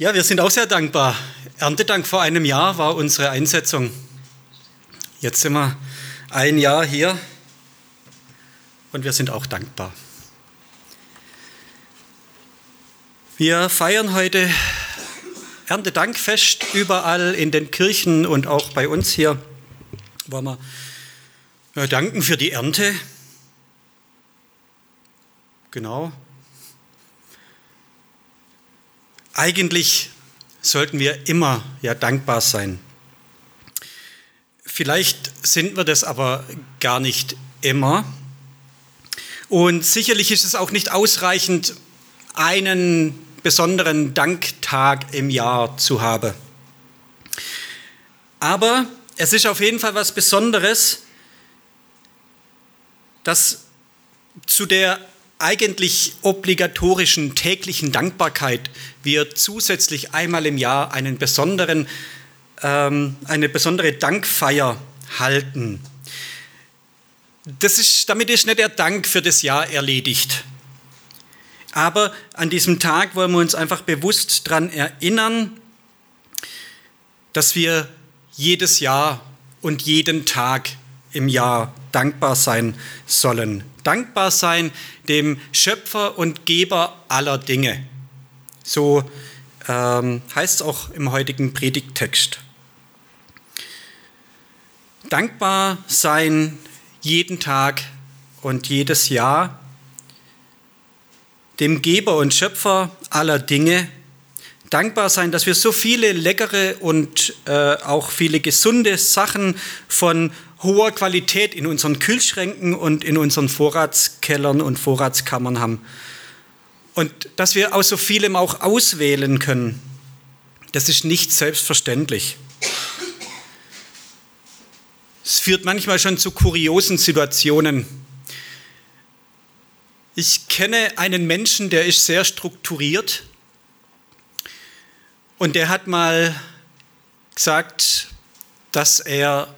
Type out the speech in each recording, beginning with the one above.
Ja, wir sind auch sehr dankbar. Erntedank vor einem Jahr war unsere Einsetzung. Jetzt sind wir ein Jahr hier und wir sind auch dankbar. Wir feiern heute Erntedankfest überall in den Kirchen und auch bei uns hier. Wollen wir danken für die Ernte. Genau, Eigentlich sollten wir immer ja dankbar sein. Vielleicht sind wir das aber gar nicht immer. Und sicherlich ist es auch nicht ausreichend, einen besonderen Danktag im Jahr zu haben. Aber es ist auf jeden Fall was Besonderes, dass zu der eigentlich obligatorischen täglichen Dankbarkeit wir zusätzlich einmal im Jahr einen besonderen, ähm, eine besondere Dankfeier halten. Das ist, damit ist nicht der Dank für das Jahr erledigt. Aber an diesem Tag wollen wir uns einfach bewusst daran erinnern, dass wir jedes Jahr und jeden Tag im Jahr dankbar sein sollen. Dankbar sein dem Schöpfer und Geber aller Dinge. So ähm, heißt es auch im heutigen Predigttext. Dankbar sein jeden Tag und jedes Jahr dem Geber und Schöpfer aller Dinge. Dankbar sein, dass wir so viele leckere und äh, auch viele gesunde Sachen von hoher Qualität in unseren Kühlschränken und in unseren Vorratskellern und Vorratskammern haben. Und dass wir aus so vielem auch auswählen können, das ist nicht selbstverständlich. Es führt manchmal schon zu kuriosen Situationen. Ich kenne einen Menschen, der ist sehr strukturiert und der hat mal gesagt, dass er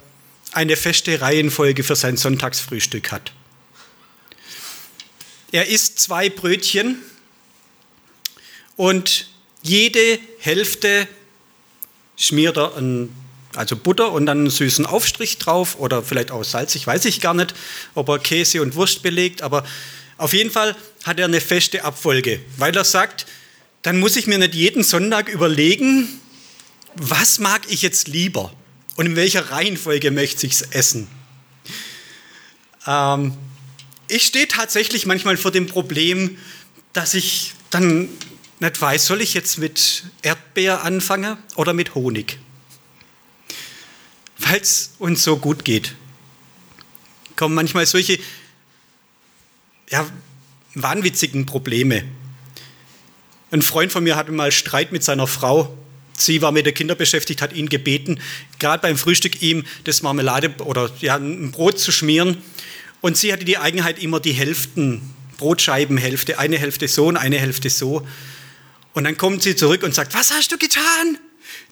eine feste Reihenfolge für sein Sonntagsfrühstück hat. Er isst zwei Brötchen und jede Hälfte schmiert er ein, also Butter und dann einen süßen Aufstrich drauf oder vielleicht auch Salz, ich weiß ich gar nicht, ob er Käse und Wurst belegt, aber auf jeden Fall hat er eine feste Abfolge, weil er sagt, dann muss ich mir nicht jeden Sonntag überlegen, was mag ich jetzt lieber? Und in welcher Reihenfolge möchte ich es essen? Ähm, ich stehe tatsächlich manchmal vor dem Problem, dass ich dann nicht weiß, soll ich jetzt mit Erdbeer anfangen oder mit Honig? Weil es uns so gut geht. Kommen manchmal solche ja, wahnwitzigen Probleme. Ein Freund von mir hatte mal Streit mit seiner Frau Sie war mit den Kindern beschäftigt, hat ihn gebeten, gerade beim Frühstück ihm das Marmelade oder ja, ein Brot zu schmieren. Und sie hatte die Eigenheit, immer die Hälften, Brotscheibenhälfte, eine Hälfte so und eine Hälfte so. Und dann kommt sie zurück und sagt, was hast du getan?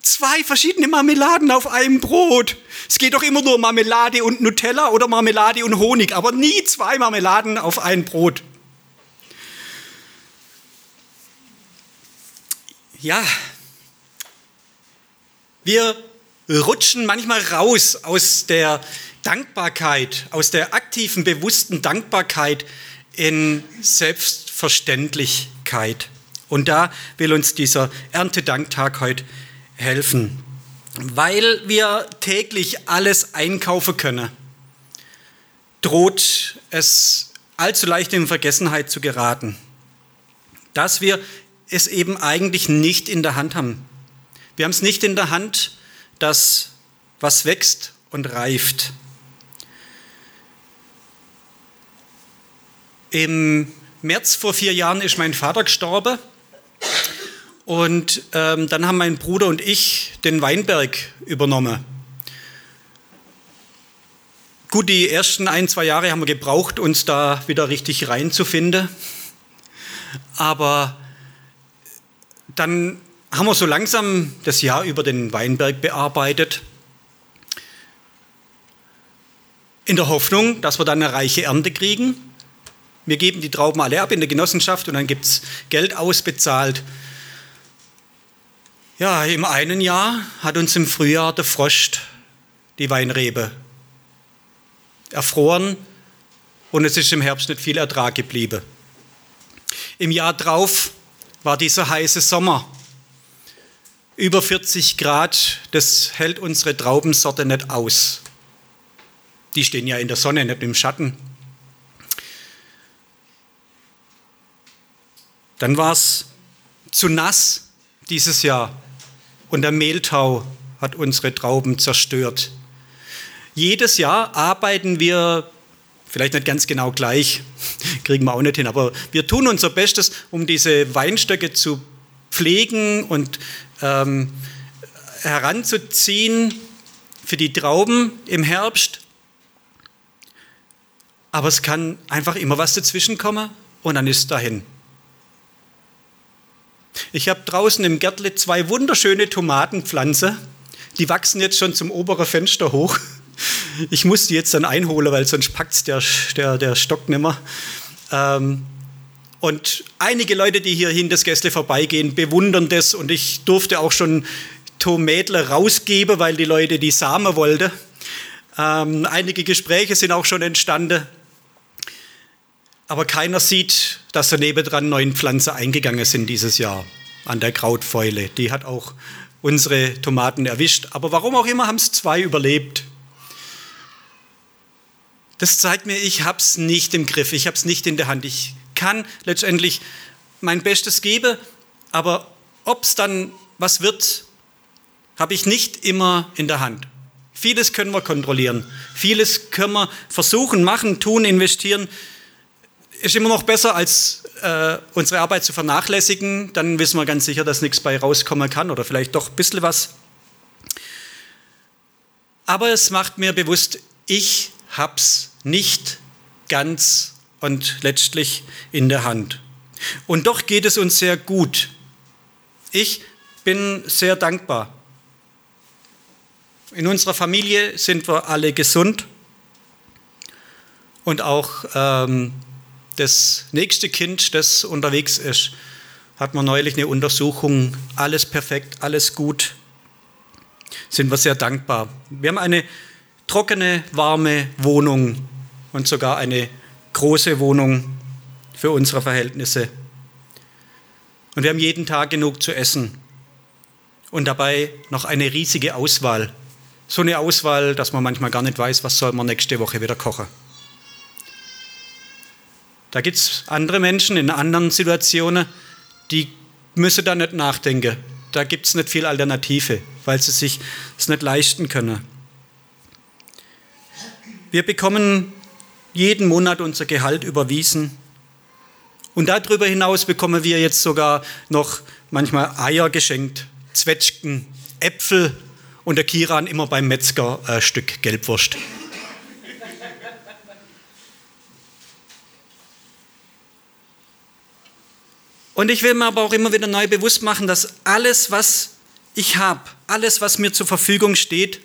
Zwei verschiedene Marmeladen auf einem Brot. Es geht doch immer nur Marmelade und Nutella oder Marmelade und Honig, aber nie zwei Marmeladen auf ein Brot. Ja, wir rutschen manchmal raus aus der Dankbarkeit, aus der aktiven, bewussten Dankbarkeit in Selbstverständlichkeit. Und da will uns dieser Erntedanktag heute helfen, weil wir täglich alles einkaufen können. Droht es allzu leicht in Vergessenheit zu geraten, dass wir es eben eigentlich nicht in der Hand haben. Wir haben es nicht in der Hand, dass was wächst und reift. Im März vor vier Jahren ist mein Vater gestorben. Und ähm, dann haben mein Bruder und ich den Weinberg übernommen. Gut, die ersten ein, zwei Jahre haben wir gebraucht, uns da wieder richtig reinzufinden. Aber dann haben wir so langsam das Jahr über den Weinberg bearbeitet, in der Hoffnung, dass wir dann eine reiche Ernte kriegen. Wir geben die Trauben alle ab in der Genossenschaft und dann gibt es Geld ausbezahlt. Ja, im einen Jahr hat uns im Frühjahr der Frost die Weinrebe erfroren und es ist im Herbst nicht viel Ertrag geblieben. Im Jahr drauf war dieser heiße Sommer. Über 40 Grad, das hält unsere Traubensorte nicht aus. Die stehen ja in der Sonne, nicht im Schatten. Dann war es zu nass dieses Jahr und der Mehltau hat unsere Trauben zerstört. Jedes Jahr arbeiten wir, vielleicht nicht ganz genau gleich, kriegen wir auch nicht hin, aber wir tun unser Bestes, um diese Weinstöcke zu pflegen und ähm, heranzuziehen für die Trauben im Herbst. Aber es kann einfach immer was dazwischen kommen und dann ist es dahin. Ich habe draußen im Gärtle zwei wunderschöne Tomatenpflanzen. Die wachsen jetzt schon zum oberen Fenster hoch. Ich muss die jetzt dann einholen, weil sonst packt der, der, der Stock nimmer. Ähm, und einige Leute, die hier hin das Gästle vorbeigehen, bewundern das. Und ich durfte auch schon Tomädler rausgeben, weil die Leute die Samen wollten. Ähm, einige Gespräche sind auch schon entstanden. Aber keiner sieht, dass da nebendran neun Pflanzen eingegangen sind dieses Jahr an der Krautfäule. Die hat auch unsere Tomaten erwischt. Aber warum auch immer haben es zwei überlebt. Das zeigt mir, ich habe es nicht im Griff, ich habe es nicht in der Hand. Ich kann letztendlich mein Bestes geben, aber ob es dann was wird, habe ich nicht immer in der Hand. Vieles können wir kontrollieren, vieles können wir versuchen, machen, tun, investieren. Ist immer noch besser, als äh, unsere Arbeit zu vernachlässigen. Dann wissen wir ganz sicher, dass nichts bei rauskommen kann oder vielleicht doch ein bisschen was. Aber es macht mir bewusst, ich hab's nicht ganz und letztlich in der Hand. Und doch geht es uns sehr gut. Ich bin sehr dankbar. In unserer Familie sind wir alle gesund und auch ähm, das nächste Kind, das unterwegs ist, hat man neulich eine Untersuchung, alles perfekt, alles gut, sind wir sehr dankbar. Wir haben eine trockene, warme Wohnung und sogar eine große Wohnung für unsere Verhältnisse. Und wir haben jeden Tag genug zu essen und dabei noch eine riesige Auswahl. So eine Auswahl, dass man manchmal gar nicht weiß, was soll man nächste Woche wieder kochen. Da gibt es andere Menschen in anderen Situationen, die müssen da nicht nachdenken. Da gibt es nicht viel Alternative, weil sie sich es nicht leisten können. Wir bekommen jeden Monat unser Gehalt überwiesen. Und darüber hinaus bekommen wir jetzt sogar noch manchmal Eier geschenkt, Zwetschgen, Äpfel und der Kiran immer beim Metzger ein äh, Stück Gelbwurst. Und ich will mir aber auch immer wieder neu bewusst machen, dass alles, was ich habe, alles, was mir zur Verfügung steht,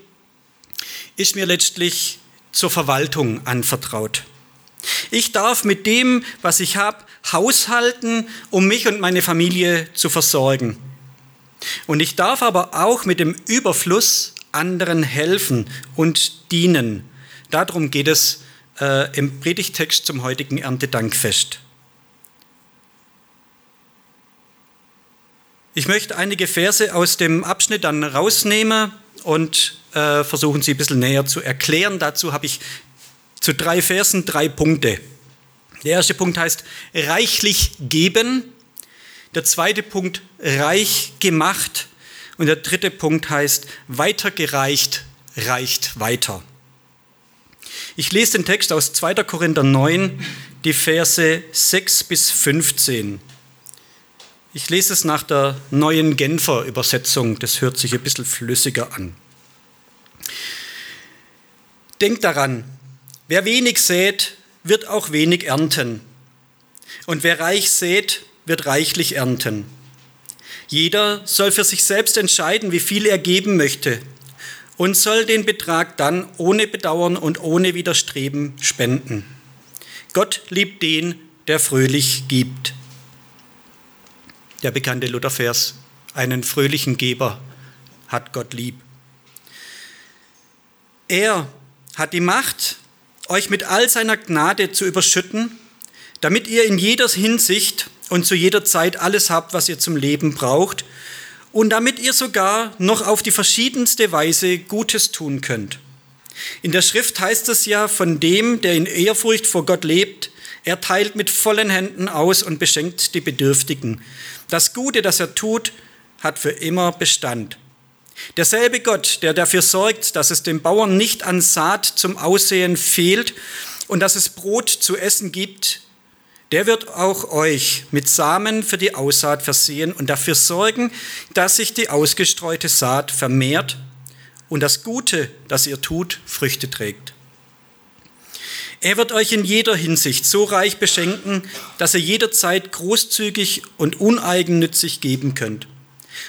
ist mir letztlich zur Verwaltung anvertraut. Ich darf mit dem, was ich habe, haushalten, um mich und meine Familie zu versorgen. Und ich darf aber auch mit dem Überfluss anderen helfen und dienen. Darum geht es äh, im Predigtext zum heutigen Erntedankfest. Ich möchte einige Verse aus dem Abschnitt dann rausnehmen und äh, versuchen sie ein bisschen näher zu erklären. Dazu habe ich zu drei Versen drei Punkte. Der erste Punkt heißt reichlich geben. Der zweite Punkt reich gemacht. Und der dritte Punkt heißt weitergereicht, reicht weiter. Ich lese den Text aus 2. Korinther 9, die Verse 6 bis 15. Ich lese es nach der neuen Genfer Übersetzung, das hört sich ein bisschen flüssiger an. Denkt daran, wer wenig sät, wird auch wenig ernten. Und wer reich sät, wird reichlich ernten. Jeder soll für sich selbst entscheiden, wie viel er geben möchte und soll den Betrag dann ohne Bedauern und ohne Widerstreben spenden. Gott liebt den, der fröhlich gibt der bekannte Luthervers Einen fröhlichen Geber hat Gott lieb. Er hat die Macht, euch mit all seiner Gnade zu überschütten, damit ihr in jeder Hinsicht und zu jeder Zeit alles habt, was ihr zum Leben braucht, und damit ihr sogar noch auf die verschiedenste Weise Gutes tun könnt. In der Schrift heißt es ja von dem, der in Ehrfurcht vor Gott lebt, er teilt mit vollen Händen aus und beschenkt die Bedürftigen. Das Gute, das er tut, hat für immer Bestand. Derselbe Gott, der dafür sorgt, dass es den Bauern nicht an Saat zum Aussehen fehlt und dass es Brot zu essen gibt, der wird auch euch mit Samen für die Aussaat versehen und dafür sorgen, dass sich die ausgestreute Saat vermehrt und das Gute, das ihr tut, Früchte trägt. Er wird euch in jeder Hinsicht so reich beschenken, dass ihr jederzeit großzügig und uneigennützig geben könnt.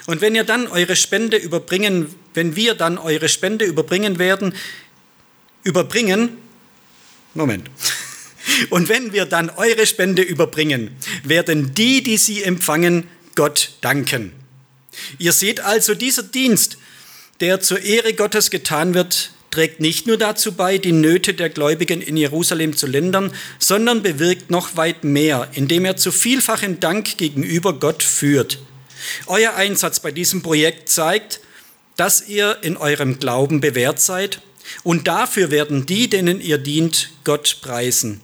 Und wenn ihr dann eure Spende überbringen, wenn wir dann eure Spende überbringen werden, überbringen, Moment. Und wenn wir dann eure Spende überbringen, werden die, die sie empfangen, Gott danken. Ihr seht also, dieser Dienst, der zur Ehre Gottes getan wird, trägt nicht nur dazu bei, die Nöte der Gläubigen in Jerusalem zu lindern, sondern bewirkt noch weit mehr, indem er zu vielfachem Dank gegenüber Gott führt. Euer Einsatz bei diesem Projekt zeigt, dass ihr in eurem Glauben bewährt seid und dafür werden die, denen ihr dient, Gott preisen.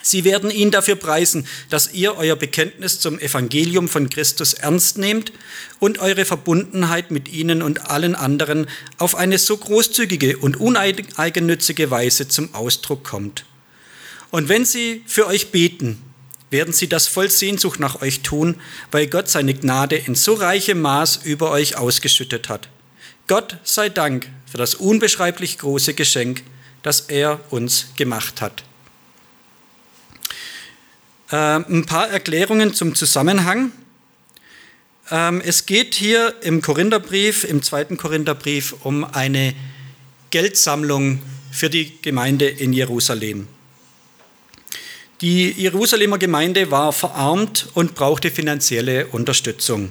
Sie werden ihn dafür preisen, dass ihr euer Bekenntnis zum Evangelium von Christus ernst nehmt und eure Verbundenheit mit ihnen und allen anderen auf eine so großzügige und uneigennützige Weise zum Ausdruck kommt. Und wenn sie für euch beten, werden sie das voll Sehnsucht nach euch tun, weil Gott seine Gnade in so reichem Maß über euch ausgeschüttet hat. Gott sei Dank für das unbeschreiblich große Geschenk, das er uns gemacht hat. Ähm, ein paar Erklärungen zum Zusammenhang. Ähm, es geht hier im Korintherbrief, im zweiten Korintherbrief, um eine Geldsammlung für die Gemeinde in Jerusalem. Die Jerusalemer Gemeinde war verarmt und brauchte finanzielle Unterstützung.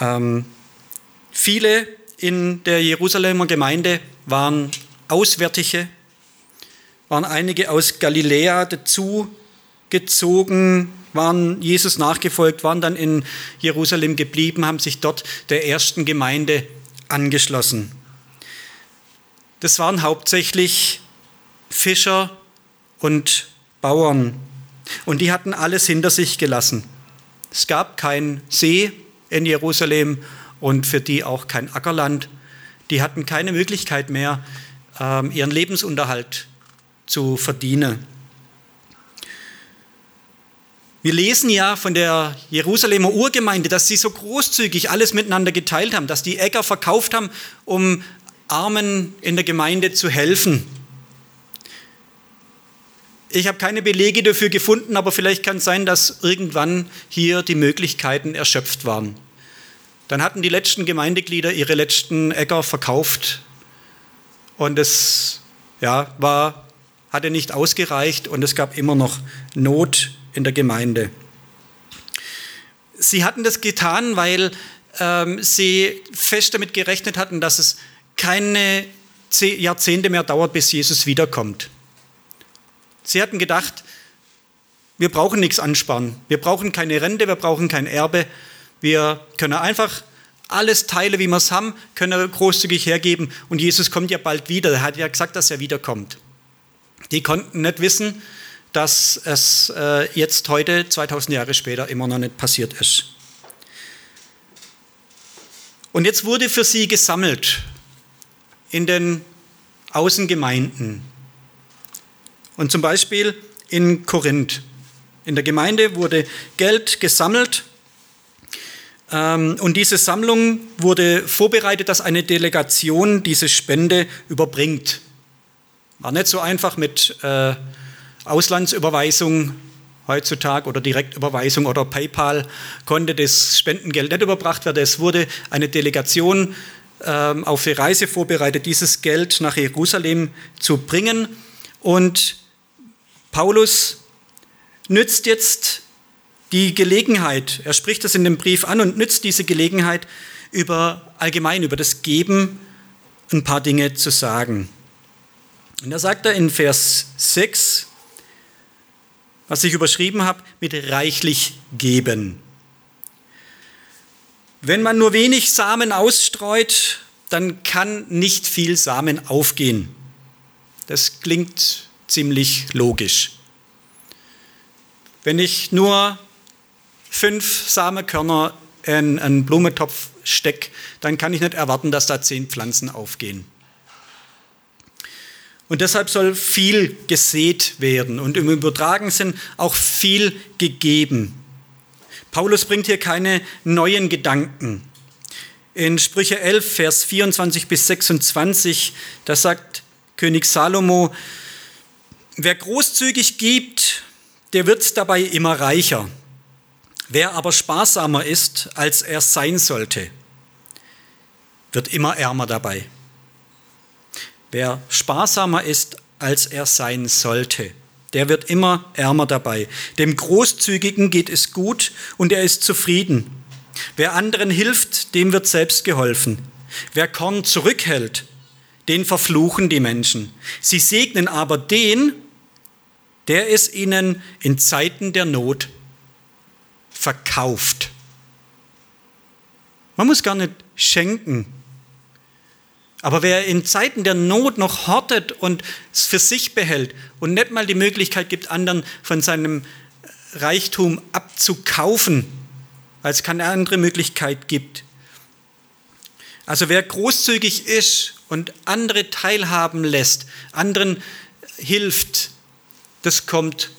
Ähm, viele in der Jerusalemer Gemeinde waren Auswärtige, waren einige aus Galiläa dazugezogen, waren Jesus nachgefolgt, waren dann in Jerusalem geblieben, haben sich dort der ersten Gemeinde angeschlossen das waren hauptsächlich Fischer und Bauern. Und die hatten alles hinter sich gelassen. Es gab keinen See in Jerusalem und für die auch kein Ackerland. Die hatten keine Möglichkeit mehr, ähm, ihren Lebensunterhalt zu verdienen. Wir lesen ja von der Jerusalemer Urgemeinde, dass sie so großzügig alles miteinander geteilt haben, dass die Äcker verkauft haben, um Armen in der Gemeinde zu helfen. Ich habe keine Belege dafür gefunden, aber vielleicht kann es sein, dass irgendwann hier die Möglichkeiten erschöpft waren. Dann hatten die letzten Gemeindeglieder ihre letzten Äcker verkauft und es ja, war, hatte nicht ausgereicht und es gab immer noch Not in der Gemeinde. Sie hatten das getan, weil ähm, sie fest damit gerechnet hatten, dass es keine Jahrzehnte mehr dauert, bis Jesus wiederkommt. Sie hatten gedacht, wir brauchen nichts ansparen. Wir brauchen keine Rente, wir brauchen kein Erbe. Wir können einfach alles teilen, wie wir es haben, können großzügig hergeben. Und Jesus kommt ja bald wieder. Er hat ja gesagt, dass er wiederkommt. Die konnten nicht wissen, dass es äh, jetzt heute, 2000 Jahre später, immer noch nicht passiert ist. Und jetzt wurde für sie gesammelt in den Außengemeinden. Und zum Beispiel in Korinth. In der Gemeinde wurde Geld gesammelt ähm, und diese Sammlung wurde vorbereitet, dass eine Delegation diese Spende überbringt. War nicht so einfach mit äh, Auslandsüberweisung heutzutage oder Direktüberweisung oder PayPal konnte das Spendengeld nicht überbracht werden. Es wurde eine Delegation auf die Reise vorbereitet, dieses Geld nach Jerusalem zu bringen. Und Paulus nützt jetzt die Gelegenheit, er spricht das in dem Brief an und nützt diese Gelegenheit, über allgemein über das Geben ein paar Dinge zu sagen. Und da sagt er in Vers 6, was ich überschrieben habe, mit reichlich geben. Wenn man nur wenig Samen ausstreut, dann kann nicht viel Samen aufgehen. Das klingt ziemlich logisch. Wenn ich nur fünf Samenkörner in einen Blumentopf stecke, dann kann ich nicht erwarten, dass da zehn Pflanzen aufgehen. Und deshalb soll viel gesät werden und im übertragenen Sinn auch viel gegeben. Paulus bringt hier keine neuen Gedanken. In Sprüche 11, Vers 24 bis 26, da sagt König Salomo, wer großzügig gibt, der wird dabei immer reicher. Wer aber sparsamer ist, als er sein sollte, wird immer ärmer dabei. Wer sparsamer ist, als er sein sollte, der wird immer ärmer dabei. Dem Großzügigen geht es gut und er ist zufrieden. Wer anderen hilft, dem wird selbst geholfen. Wer Korn zurückhält, den verfluchen die Menschen. Sie segnen aber den, der es ihnen in Zeiten der Not verkauft. Man muss gar nicht schenken. Aber wer in Zeiten der Not noch hortet und es für sich behält und nicht mal die Möglichkeit gibt, anderen von seinem Reichtum abzukaufen, weil es keine andere Möglichkeit gibt. Also wer großzügig ist und andere teilhaben lässt, anderen hilft, das kommt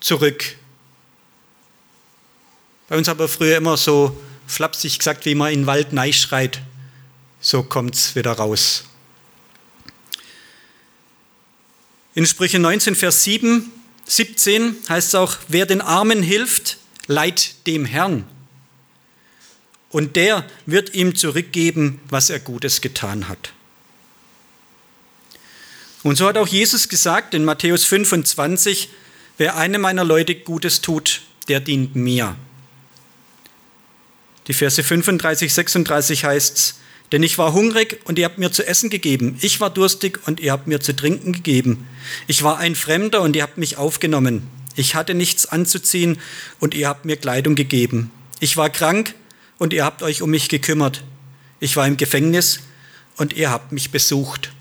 zurück. Bei uns aber früher immer so flapsig gesagt, wie man in den Wald schreit, so kommt es wieder raus. In Sprüche 19, Vers 7, 17 heißt es auch, wer den Armen hilft, leiht dem Herrn. Und der wird ihm zurückgeben, was er Gutes getan hat. Und so hat auch Jesus gesagt in Matthäus 25, wer einem meiner Leute Gutes tut, der dient mir. Die Verse 35, 36 heißt es, denn ich war hungrig und ihr habt mir zu essen gegeben. Ich war durstig und ihr habt mir zu trinken gegeben. Ich war ein Fremder und ihr habt mich aufgenommen. Ich hatte nichts anzuziehen und ihr habt mir Kleidung gegeben. Ich war krank und ihr habt euch um mich gekümmert. Ich war im Gefängnis und ihr habt mich besucht.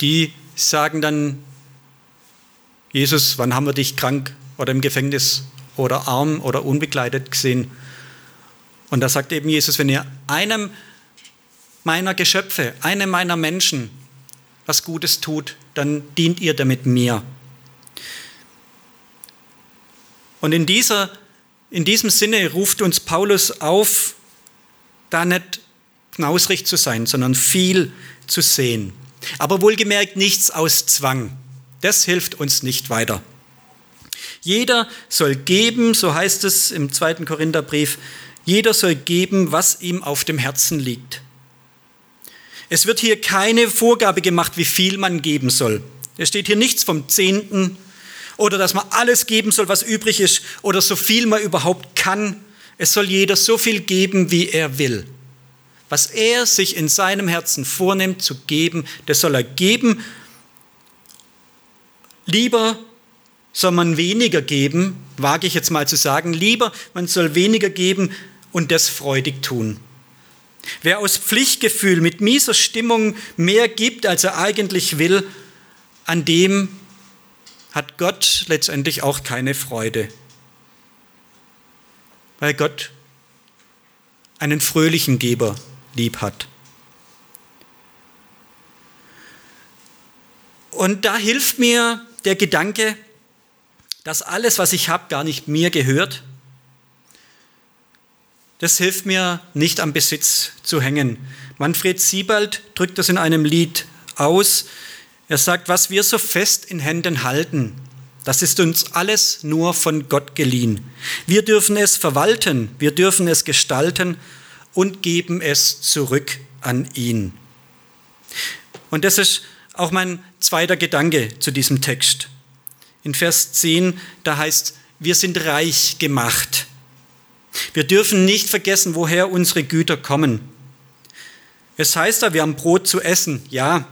Die sagen dann, Jesus, wann haben wir dich krank oder im Gefängnis oder arm oder unbekleidet gesehen? Und da sagt eben Jesus, wenn ihr einem meiner Geschöpfe, einem meiner Menschen was Gutes tut, dann dient ihr damit mir. Und in, dieser, in diesem Sinne ruft uns Paulus auf, da nicht knausrig zu sein, sondern viel zu sehen. Aber wohlgemerkt nichts aus Zwang. Das hilft uns nicht weiter. Jeder soll geben, so heißt es im zweiten Korintherbrief, jeder soll geben, was ihm auf dem Herzen liegt. Es wird hier keine Vorgabe gemacht, wie viel man geben soll. Es steht hier nichts vom Zehnten oder dass man alles geben soll, was übrig ist oder so viel man überhaupt kann. Es soll jeder so viel geben, wie er will. Was er sich in seinem Herzen vornimmt zu geben, das soll er geben. Lieber soll man weniger geben, wage ich jetzt mal zu sagen, lieber man soll weniger geben und das freudig tun. Wer aus Pflichtgefühl mit mieser Stimmung mehr gibt, als er eigentlich will, an dem hat Gott letztendlich auch keine Freude. Weil Gott einen fröhlichen Geber lieb hat. Und da hilft mir der Gedanke, dass alles, was ich habe, gar nicht mir gehört. Das hilft mir nicht am Besitz zu hängen. Manfred Siebald drückt das in einem Lied aus. Er sagt, was wir so fest in Händen halten, das ist uns alles nur von Gott geliehen. Wir dürfen es verwalten, wir dürfen es gestalten und geben es zurück an ihn. Und das ist auch mein zweiter Gedanke zu diesem Text. In Vers 10, da heißt, wir sind reich gemacht. Wir dürfen nicht vergessen, woher unsere Güter kommen. Es heißt da, wir haben Brot zu essen. Ja,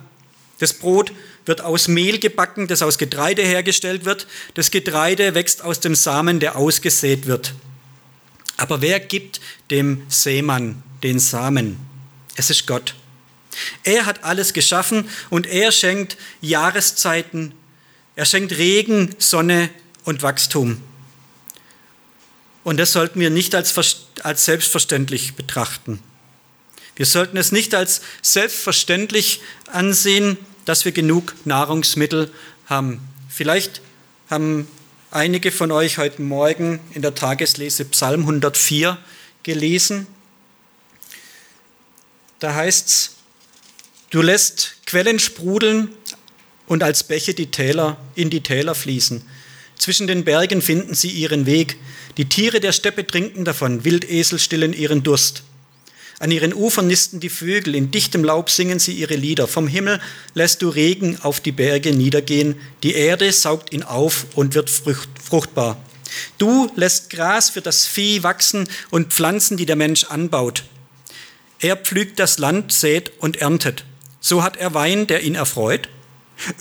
das Brot wird aus Mehl gebacken, das aus Getreide hergestellt wird. Das Getreide wächst aus dem Samen, der ausgesät wird. Aber wer gibt dem Seemann den Samen? Es ist Gott. Er hat alles geschaffen und er schenkt Jahreszeiten, er schenkt Regen, Sonne und Wachstum. Und das sollten wir nicht als, als selbstverständlich betrachten. Wir sollten es nicht als selbstverständlich ansehen, dass wir genug Nahrungsmittel haben. Vielleicht haben einige von euch heute Morgen in der Tageslese Psalm 104 gelesen. Da heißt es, du lässt Quellen sprudeln und als Bäche die Täler in die Täler fließen. Zwischen den Bergen finden sie ihren Weg. Die Tiere der Steppe trinken davon, Wildesel stillen ihren Durst. An ihren Ufern nisten die Vögel, in dichtem Laub singen sie ihre Lieder. Vom Himmel lässt du Regen auf die Berge niedergehen, die Erde saugt ihn auf und wird fruchtbar. Du lässt Gras für das Vieh wachsen und Pflanzen, die der Mensch anbaut. Er pflügt das Land, sät und erntet. So hat er Wein, der ihn erfreut,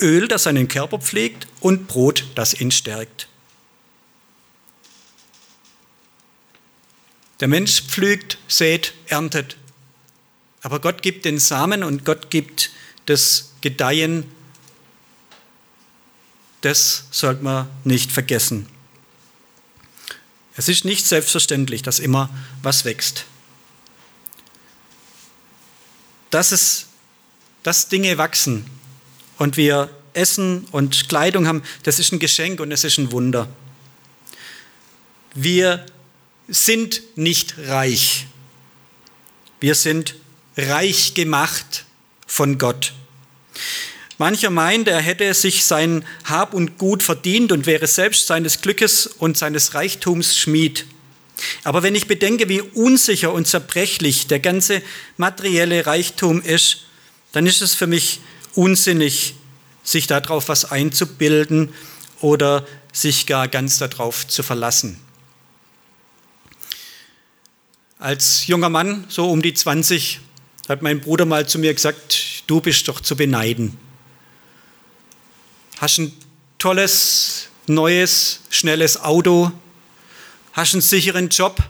Öl, das seinen Körper pflegt und Brot, das ihn stärkt. Der Mensch pflügt, sät, erntet. Aber Gott gibt den Samen und Gott gibt das Gedeihen. Das sollte man nicht vergessen. Es ist nicht selbstverständlich, dass immer was wächst. Dass, es, dass Dinge wachsen und wir Essen und Kleidung haben, das ist ein Geschenk und es ist ein Wunder. Wir sind nicht reich. Wir sind reich gemacht von Gott. Mancher meint, er hätte sich sein Hab und Gut verdient und wäre selbst seines Glückes und seines Reichtums Schmied. Aber wenn ich bedenke, wie unsicher und zerbrechlich der ganze materielle Reichtum ist, dann ist es für mich unsinnig, sich darauf was einzubilden oder sich gar ganz darauf zu verlassen. Als junger Mann, so um die 20, hat mein Bruder mal zu mir gesagt, du bist doch zu beneiden. Hast ein tolles, neues, schnelles Auto, hast einen sicheren Job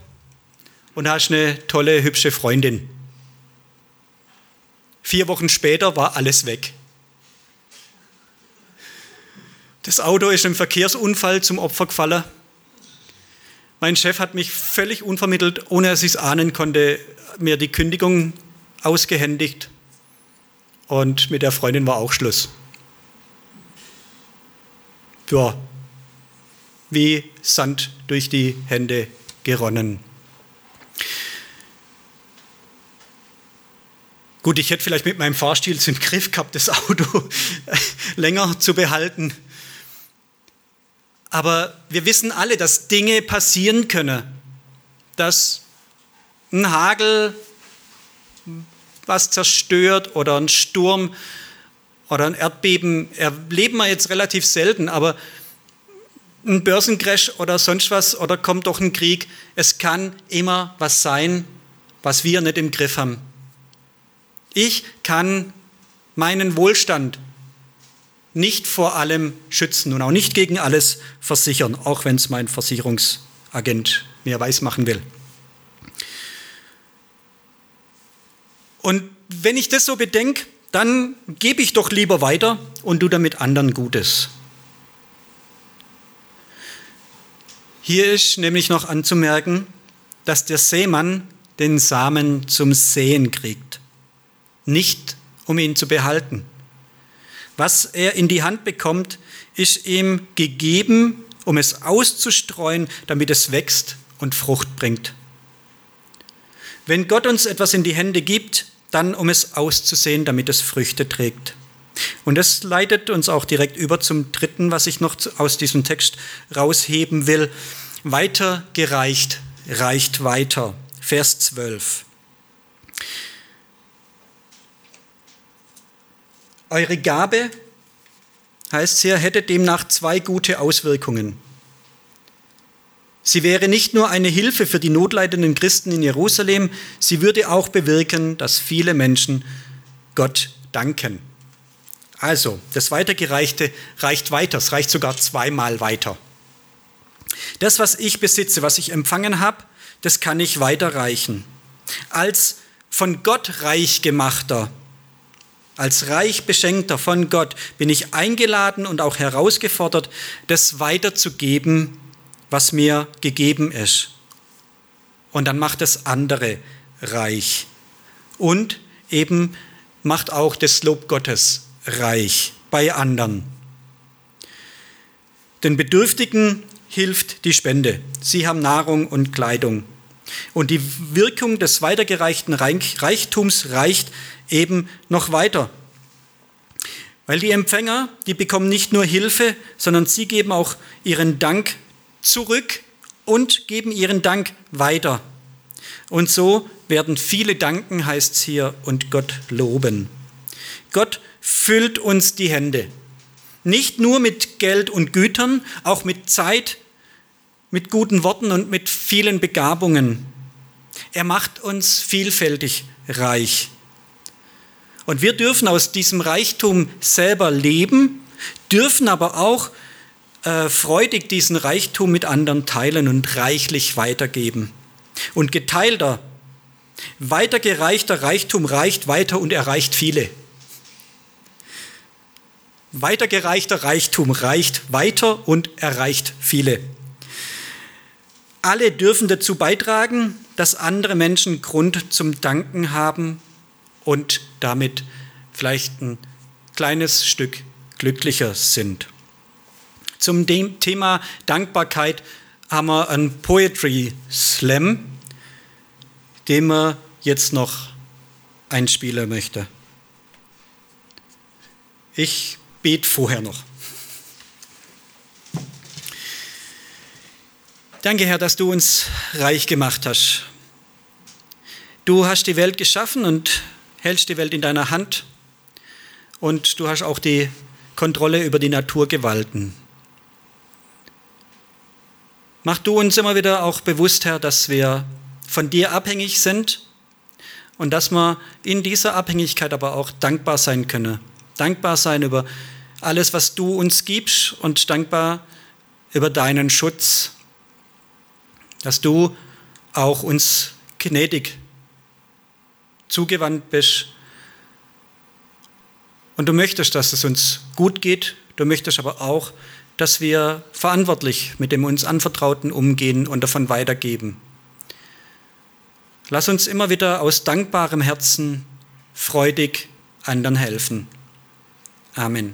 und hast eine tolle, hübsche Freundin. Vier Wochen später war alles weg. Das Auto ist im Verkehrsunfall zum Opfer gefallen. Mein Chef hat mich völlig unvermittelt, ohne dass ich es ahnen konnte, mir die Kündigung ausgehändigt. Und mit der Freundin war auch Schluss. Ja, wie Sand durch die Hände geronnen. Gut, ich hätte vielleicht mit meinem Fahrstil im Griff gehabt, das Auto länger zu behalten. Aber wir wissen alle, dass Dinge passieren können, dass ein Hagel was zerstört oder ein Sturm oder ein Erdbeben erleben wir jetzt relativ selten, aber ein Börsencrash oder sonst was oder kommt doch ein Krieg, es kann immer was sein, was wir nicht im Griff haben. Ich kann meinen Wohlstand nicht vor allem schützen und auch nicht gegen alles versichern, auch wenn es mein Versicherungsagent mir weismachen will. Und wenn ich das so bedenke, dann gebe ich doch lieber weiter und tu damit anderen Gutes. Hier ist nämlich noch anzumerken, dass der Seemann den Samen zum Sehen kriegt, nicht um ihn zu behalten. Was er in die Hand bekommt, ist ihm gegeben, um es auszustreuen, damit es wächst und Frucht bringt. Wenn Gott uns etwas in die Hände gibt, dann um es auszusehen, damit es Früchte trägt. Und das leitet uns auch direkt über zum dritten, was ich noch aus diesem Text rausheben will. Weiter gereicht, reicht weiter. Vers 12. Eure Gabe, heißt es hier, hätte demnach zwei gute Auswirkungen. Sie wäre nicht nur eine Hilfe für die notleidenden Christen in Jerusalem, sie würde auch bewirken, dass viele Menschen Gott danken. Also, das Weitergereichte reicht weiter, es reicht sogar zweimal weiter. Das, was ich besitze, was ich empfangen habe, das kann ich weiterreichen. Als von Gott reich gemachter, als reich beschenkter von Gott bin ich eingeladen und auch herausgefordert, das weiterzugeben, was mir gegeben ist. Und dann macht das andere reich. Und eben macht auch das Lob Gottes reich bei anderen. Den Bedürftigen hilft die Spende. Sie haben Nahrung und Kleidung. Und die Wirkung des weitergereichten Reichtums reicht eben noch weiter. Weil die Empfänger, die bekommen nicht nur Hilfe, sondern sie geben auch ihren Dank zurück und geben ihren Dank weiter. Und so werden viele danken, heißt es hier, und Gott loben. Gott füllt uns die Hände. Nicht nur mit Geld und Gütern, auch mit Zeit, mit guten Worten und mit vielen Begabungen. Er macht uns vielfältig reich. Und wir dürfen aus diesem Reichtum selber leben, dürfen aber auch äh, freudig diesen Reichtum mit anderen teilen und reichlich weitergeben. Und geteilter, weitergereichter Reichtum reicht weiter und erreicht viele. Weitergereichter Reichtum reicht weiter und erreicht viele. Alle dürfen dazu beitragen, dass andere Menschen Grund zum Danken haben und damit vielleicht ein kleines Stück glücklicher sind. Zum Thema Dankbarkeit haben wir einen Poetry Slam, den wir jetzt noch einspielen möchte. Ich bete vorher noch. Danke, Herr, dass du uns reich gemacht hast. Du hast die Welt geschaffen und hältst die Welt in deiner Hand und du hast auch die Kontrolle über die Naturgewalten. Mach du uns immer wieder auch bewusst, Herr, dass wir von dir abhängig sind und dass wir in dieser Abhängigkeit aber auch dankbar sein können. Dankbar sein über alles, was du uns gibst und dankbar über deinen Schutz, dass du auch uns gnädig zugewandt bist. Und du möchtest, dass es uns gut geht, du möchtest aber auch, dass wir verantwortlich mit dem uns Anvertrauten umgehen und davon weitergeben. Lass uns immer wieder aus dankbarem Herzen freudig anderen helfen. Amen.